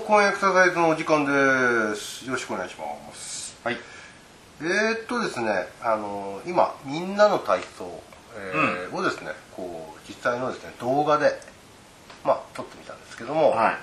浅野です闘魂エクササイズのお時間ですよろしくお願いしますはいえー、っとですねあの今みんなの体操、えーをですねこう実際のですね動画でまあ撮ってみたんですけども、はい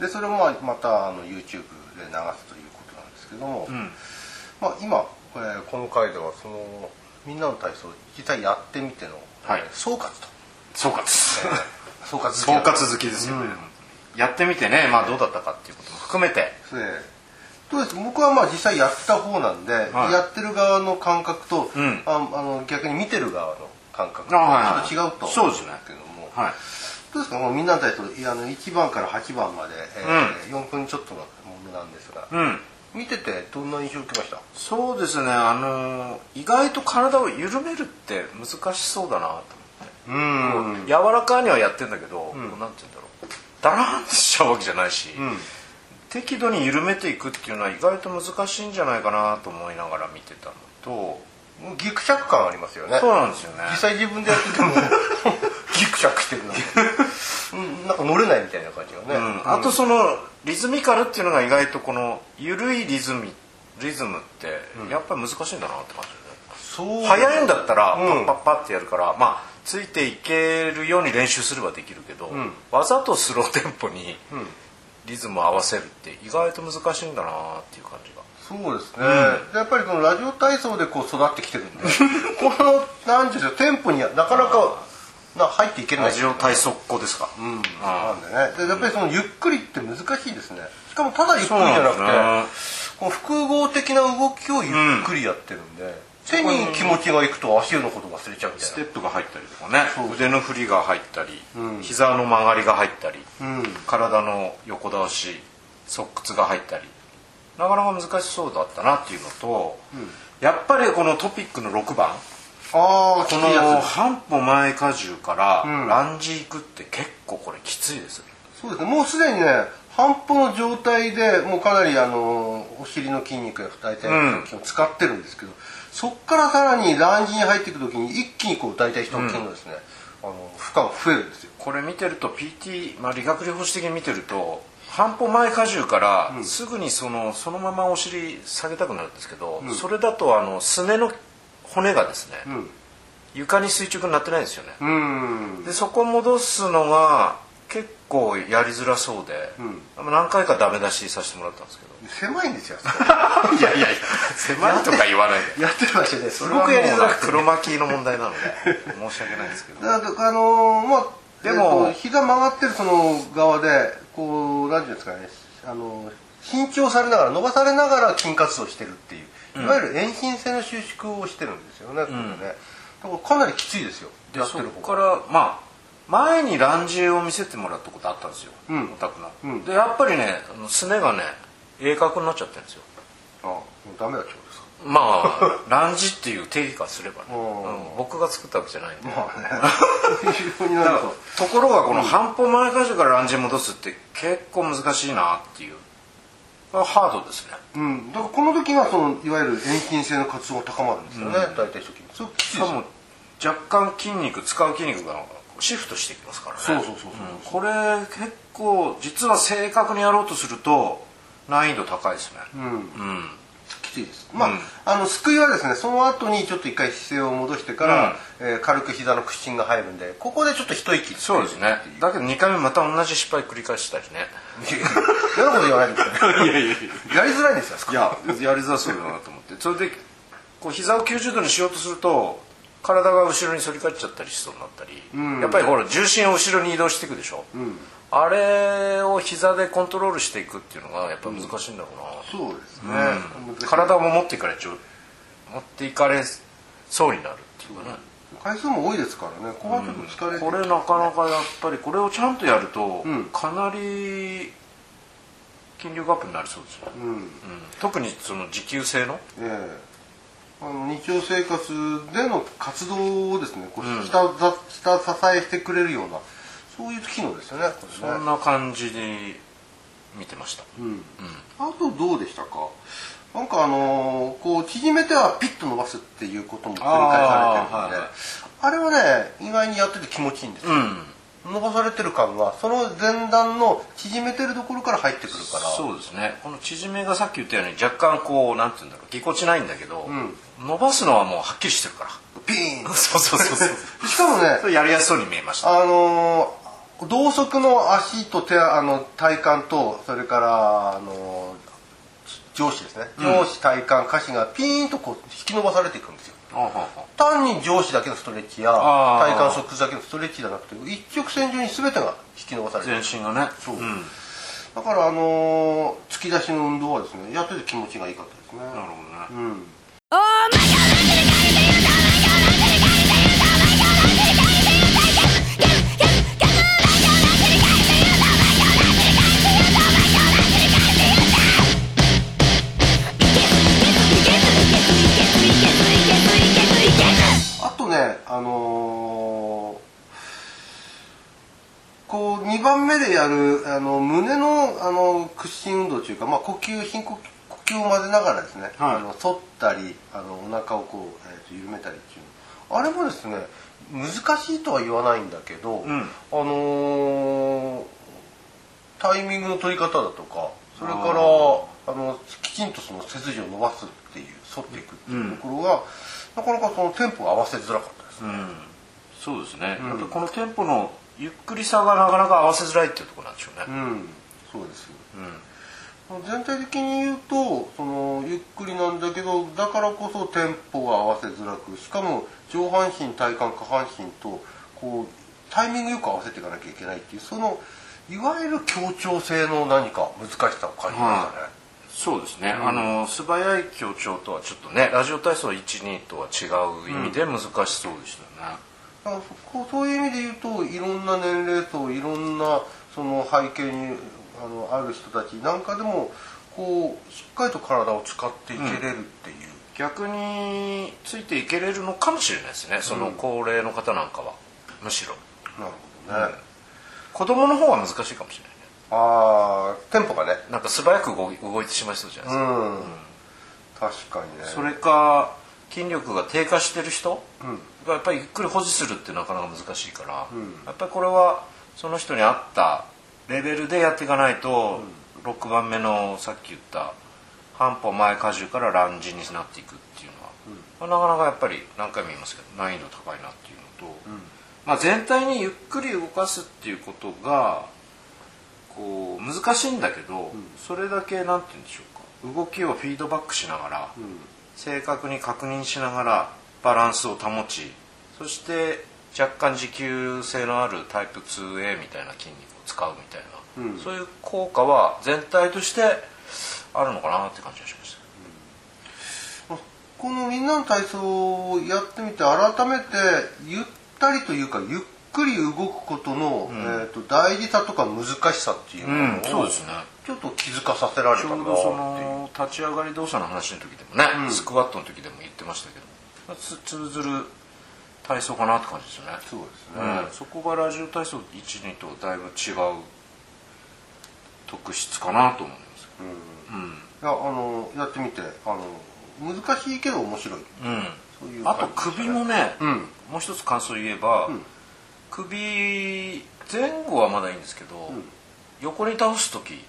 でそれをまたあの YouTube で流すということなんですけども、うんまあ、今、えーこの回ではそのみんなの体操実際やってみての、はい総括と、総括えー総括総括好きですよね、やってみてねまあどうだったかっていうことも含めて。ええそうです僕はまあ実際やった方なんで、はい。やってる側の感覚と、うん。ああの逆に見てる側の感覚とちょっと違うとそうですねけども、はい。どうですか？もうみんなの体操いやあの1番から8番まで、えー4分ちょっとのものなんですが、うん。見ててどんな印象を受けました？そうですね。あの意外と体を緩めるって難しそうだなと思って。うん。柔らかにはやってんだけど、こうなんて言うんだダラーンとしちゃうわけじゃないし、ん。適度に緩めていくっていうのは意外と難しいんじゃないかなと思いながら見てたのとギクシャク感ありますよね。そうなんですよね。実際自分でやっててもギクシャクしてるなんて、うん、なんか乗れないみたいな感じがね、うん。あとそのリズミカルっていうのが意外とこの緩いリズムリズムってやっぱり難しいんだなって感じそうで、早いんだったらパうん。ッパッパってやるから、まあついていけるように練習すればできるけど、ん。わざとスローテンポにん。リズムを合わせるって意外と難しいんだなっていう感じが。そうですね、でやっぱりこのラジオ体操でこう育ってきてるんで このなんていうんですかテンポにはなかなかな入っていけない。ラジオ体操っ子ですか、うん。あなんでね。でやっぱりそのゆっくりって難しいですね。しかもただゆっくりじゃなくてこう複合的な動きをゆっくりやってるんで、手に気持ちがいくと足のこと忘れちゃうみたいステップが入ったりとかね。そう腕の振りが入ったり、うん。膝の曲がりが入ったり、なうん。体の横倒し側屈が入ったり。なかなか難しそうだったなっていうのと、やっぱりこのトピックの6番。あこの半歩前荷重からうん。ランジ行くって結構これきついですそうですね。もうすでにね半歩の状態でもうかなりあのお尻の筋肉や大腿の筋を使ってるんですけど、そっからさらにランジに入っていく時に一気にこう大腿四頭筋のですね、あの負荷が増えるんですよ。これ見てると PT、まあ、理学療法士的に見てると半歩前荷重からすぐにそのそのままお尻下げたくなるんですけど、それだとあのすねの骨がですね、うん。床に垂直になってないんですよね、うん。でそこ戻すのが結構やりづらそうで、何回かダメ出しさせてもらったんですけど。狭いんですよ。いやいやいや狭いとか言わないで。やってる場所ですすごくやりづらく黒巻きの問題なので申し訳ないですけど。だからあのーまあでもえっと膝曲がってるその側でこう何ていうんですかねあの緊張されながら伸ばされながら筋活動してるっていういわゆる遠心性の収縮をしてるんですよね、これね。だからかなりきついですよでそやってる方こからまあ前にランジを見せてもらったことあったんですよ、うん。お宅の、うん。でやっぱりねあのすねがね鋭角になっちゃってるんですよ。あもうダメだってことですか？まあランジっていう定義からすればね、うんうん。僕が作ったわけじゃないんで、まあね。とところがこの半歩前荷重からラン戻すって結構難しいなっていう。ハードですね。うん、だからこの時がそのいわゆる遠心性の活動が高まるんですよね、大体初期それきついですよしかも若干筋肉使う筋肉がシフトしていきますからね。そうそうそうそう。これ結構実は正確にやろうとすると難易度高いですね。うん。うん。きついです。まあ,、うん。あの救いはですねその後にちょっと一回姿勢を戻してから、えー軽く膝の屈伸が入るんでここでちょっと一息そうですね。だけど2回目また同じ失敗繰り返したりね。嫌なこと言わないでください。いやいやりづらいんですよいややりづらそうだなと思って。それでこう膝を90度にしようとすると体が後ろに反り返っちゃったりしそうになったり、ん。やっぱりほら重心を後ろに移動していくでしょ、あれを膝でコントロールしていくっていうのがやっぱ難しいんだろうな、そうですね、うん。体も持っていかれちゃう持っていかれそうになるっていうかね、回数も多いですからね。後半ちょっと疲れて、これなかなかやっぱりこれをちゃんとやると、うん。かなり筋力アップになりそうですよ、うん。うん。特にその持久性のええあの日常生活での活動をですねこううん。下,、下支えしてくれるようなそういう機能ですよねね。そんな感じで見てました、うん。あとどうでしたか？なんかあのーこう縮めてはピッと伸ばすっていうことも繰り返されてるんであ,、はい。はいれはね意外にやってて気持ちいいんですよ、うん伸ばされてる感がその前段の縮めてるところから入ってくるから。そうですね。この縮めがさっき言ったように若干こうなんて言うんだろうぎこちないんだけど、伸ばすのはもうはっきりしてるから。ピーン。と そうそうそうそう。しかもねやりやすそうに見えました。あのー同側の足と手あの体幹とそれからあのー上肢ですね。上肢体幹下肢がピーンとこう引き伸ばされていくんですよ単に上肢だけのストレッチや体幹側屈だけのストレッチじゃなくて一直線上に全てが引き伸ばされてる。全身がね。そう。うん、だからあのー突き出しの運動はですねやってて気持ちがいいかったですね。なるほどね、うん番目でやるあの胸のあの屈伸運動というか、まあ、呼吸深呼呼吸を混ぜながらですね、はい。あの反ったりあのお腹をこう、えーと緩めたりっていうの。あれもですね難しいとは言わないんだけど、うん。あのータイミングの取り方だとかそれからあのきちんとその背筋を伸ばすっていう反っていくっていうところが、なかなかそのテンポが合わせづらかったですね。うん、そうですね、うん。このテンポのゆっくりさがなかなか合わせづらいっていうところなんでしょうね、うん、そうです。うん。全体的に言うとそのゆっくりなんだけどだからこそテンポが合わせづらくしかも上半身体幹下半身とこうタイミングよく合わせていかなきゃいけないっていうそのいわゆる協調性の何か難しさを感じましたね。そうですね、あの素早い強調とはちょっとねラジオ体操12とは違う意味で難しそうでしたよね、だからそこうそういう意味で言うといろんな年齢層いろんなその背景にあのある人たちなんかでもこうしっかりと体を使っていけれるっていう。逆についていけれるのかもしれないですね。その高齢の方なんかは。むしろ。なるほどね。子供の方は難しいかもしれないね。ああテンポがね。なんか素早く動い動いてしまいそうじゃないですか、うん、確かにね。それか筋力が低下してる人うん。がやっぱりゆっくり保持するってなかなか難しいから、うん。やっぱりこれはその人に合ったレベルでやっていかないと、6番目のさっき言った半歩前荷重からランジになっていくっていうのは、まあなかなかやっぱり何回も言いますけど難易度高いなっていうのと、まあ、全体にゆっくり動かすっていうことがこう難しいんだけど、それだけなんて言うんでしょうか。動きをフィードバックしながら、正確に確認しながらバランスを保ちそして若干持久性のあるタイプ 2A みたいな筋肉を使うみたいな、うん。そういう効果は全体としてあるのかなって感じがしました。このみんなの体操をやってみて改めてゆったりというかゆっくり動くことの、えー、と大事さとか難しさっていうものを、そうですねちょっと気づかさせられたなちょうどその立ち上がり動作の話の時でもね、うん。スクワットの時でも言ってましたけど。つ通ずる体操かなって感じですよね。そうですね、うん、そこがラジオ体操12とだいぶ違う特質かなと思います。うん。うん、いやあのやってみてあの難しいけど面白い。そういうあと首もね、うん。もう一つ感想言えば、ん。首前後はまだいいんですけど、横に倒す時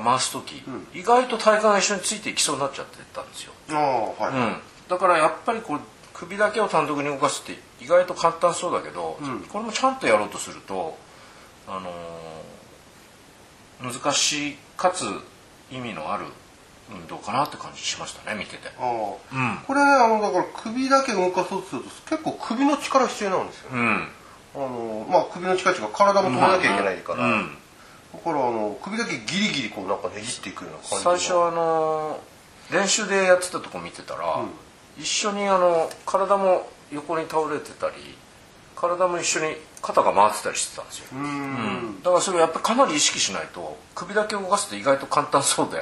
回す時、う意外と体幹が一緒についていきそうになっちゃってたんですよ、はい、うん、だからやっぱりこう首だけを単独に動かすって意外と簡単そうだけど、うん。これもちゃんとやろうとすると、あのー難しいかつ意味のある運動かなって感じしましたね見てて。これねあのだから首だけ動かそうとすると結構首の力必要なんですよ、うん。あのまあ首の力っていうか体も止めなきゃいけないから、うんだからあの首だけギリギリこうなんかねじっていくような感じ最初あの練習でやってたとこ見てたら、一緒にあの体も横に倒れてたり体も一緒に肩が回ってたりしてたんですよ、うーん。だからそれやっぱりかなり意識しないと首だけ動かすと意外と簡単そうで、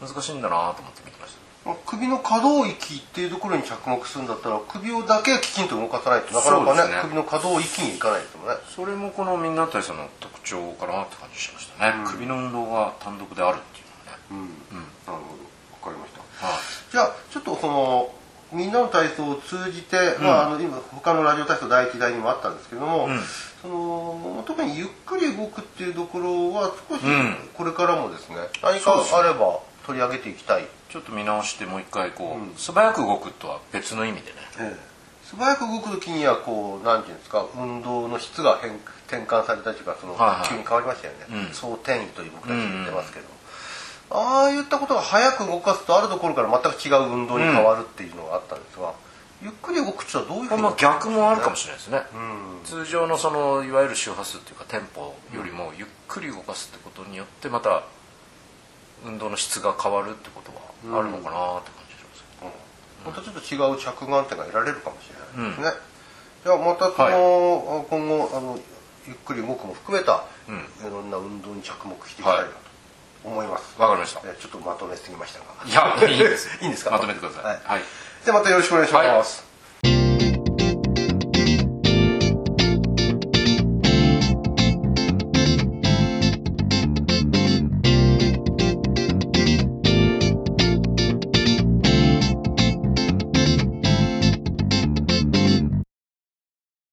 難しいんだなと思って見てました。まあ首の可動域っていうところに着目するんだったら首をだけきちんと動かさないとなかなかねね。首の可動域にいかないですもんね。それもこのみんな体操の特徴かなって感じしましたね、首の運動が単独であるっていうのはね、うん、なるほど。わかりました。はい。じゃあちょっとそのみんなの体操を通じて、まあ、あの今他のラジオ体操第一代にもあったんですけども、その特にゆっくり動くっていうところは少しん。これからもですね、何かあれば取り上げていきたい、ちょっと見直してもう一回こう、素早く動くとは別の意味でね。ええ。素早く動く時にはこうなんていうんですか運動の質が変転換されたというかその、はいはい。急に変わりましたよね、うん。総転移という僕たち言ってますけど、ああいったことが早く動かすとあるところから全く違う運動に変わるっていうのがあったんですが、ゆっくり動くっていうのはどういうふうにまあ逆もあるかもしれないですね、うん。通常のそのいわゆる周波数っていうかテンポよりもゆっくり動かすってことによってまた運動の質が変わるってことはあるのかなって感じしますけど、またちょっと違う着眼点が得られるかもしれないですね、じゃあまたその、はい。今後あのゆっくり動くも含めた、うん。いろんな運動に着目していきたいなと思います、わかりました。えちょっとまとめすぎましたが。いやいいです。いいんですか？まとめてください。はい。はい。じゃあまたよろしくお願いします、